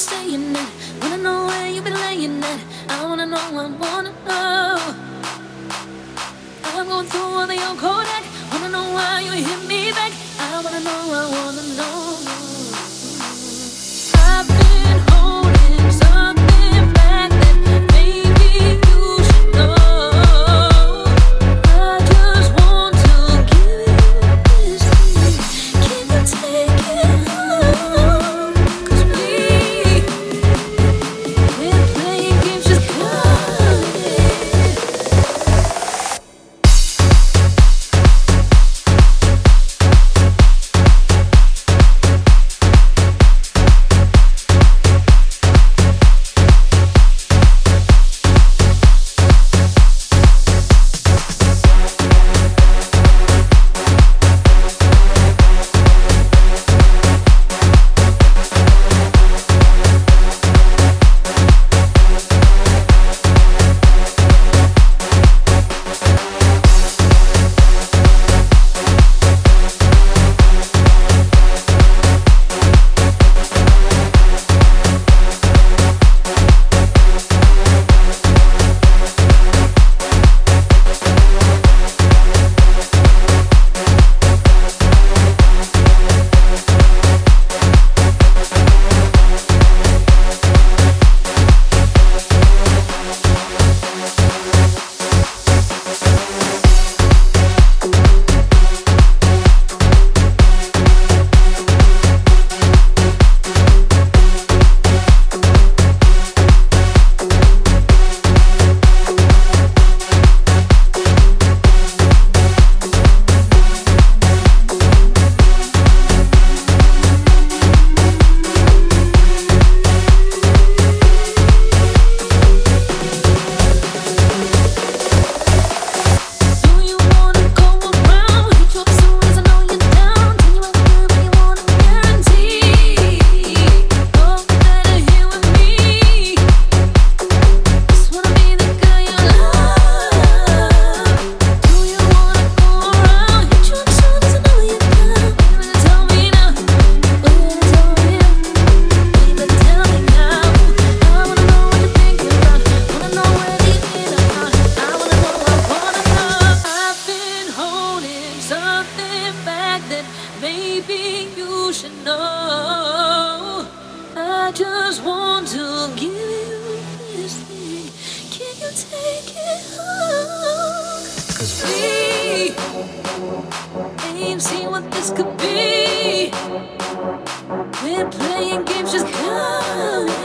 staying at? I wanna know where you've been laying at? I wanna know, I wanna know. I'm going through all the old Kodak. Wanna know why you hit me back? I wanna know, I wanna know. you should know. I just want to give you this thing. Can you take it home? Cause we ain't seen what this could be. We're playing games just coming.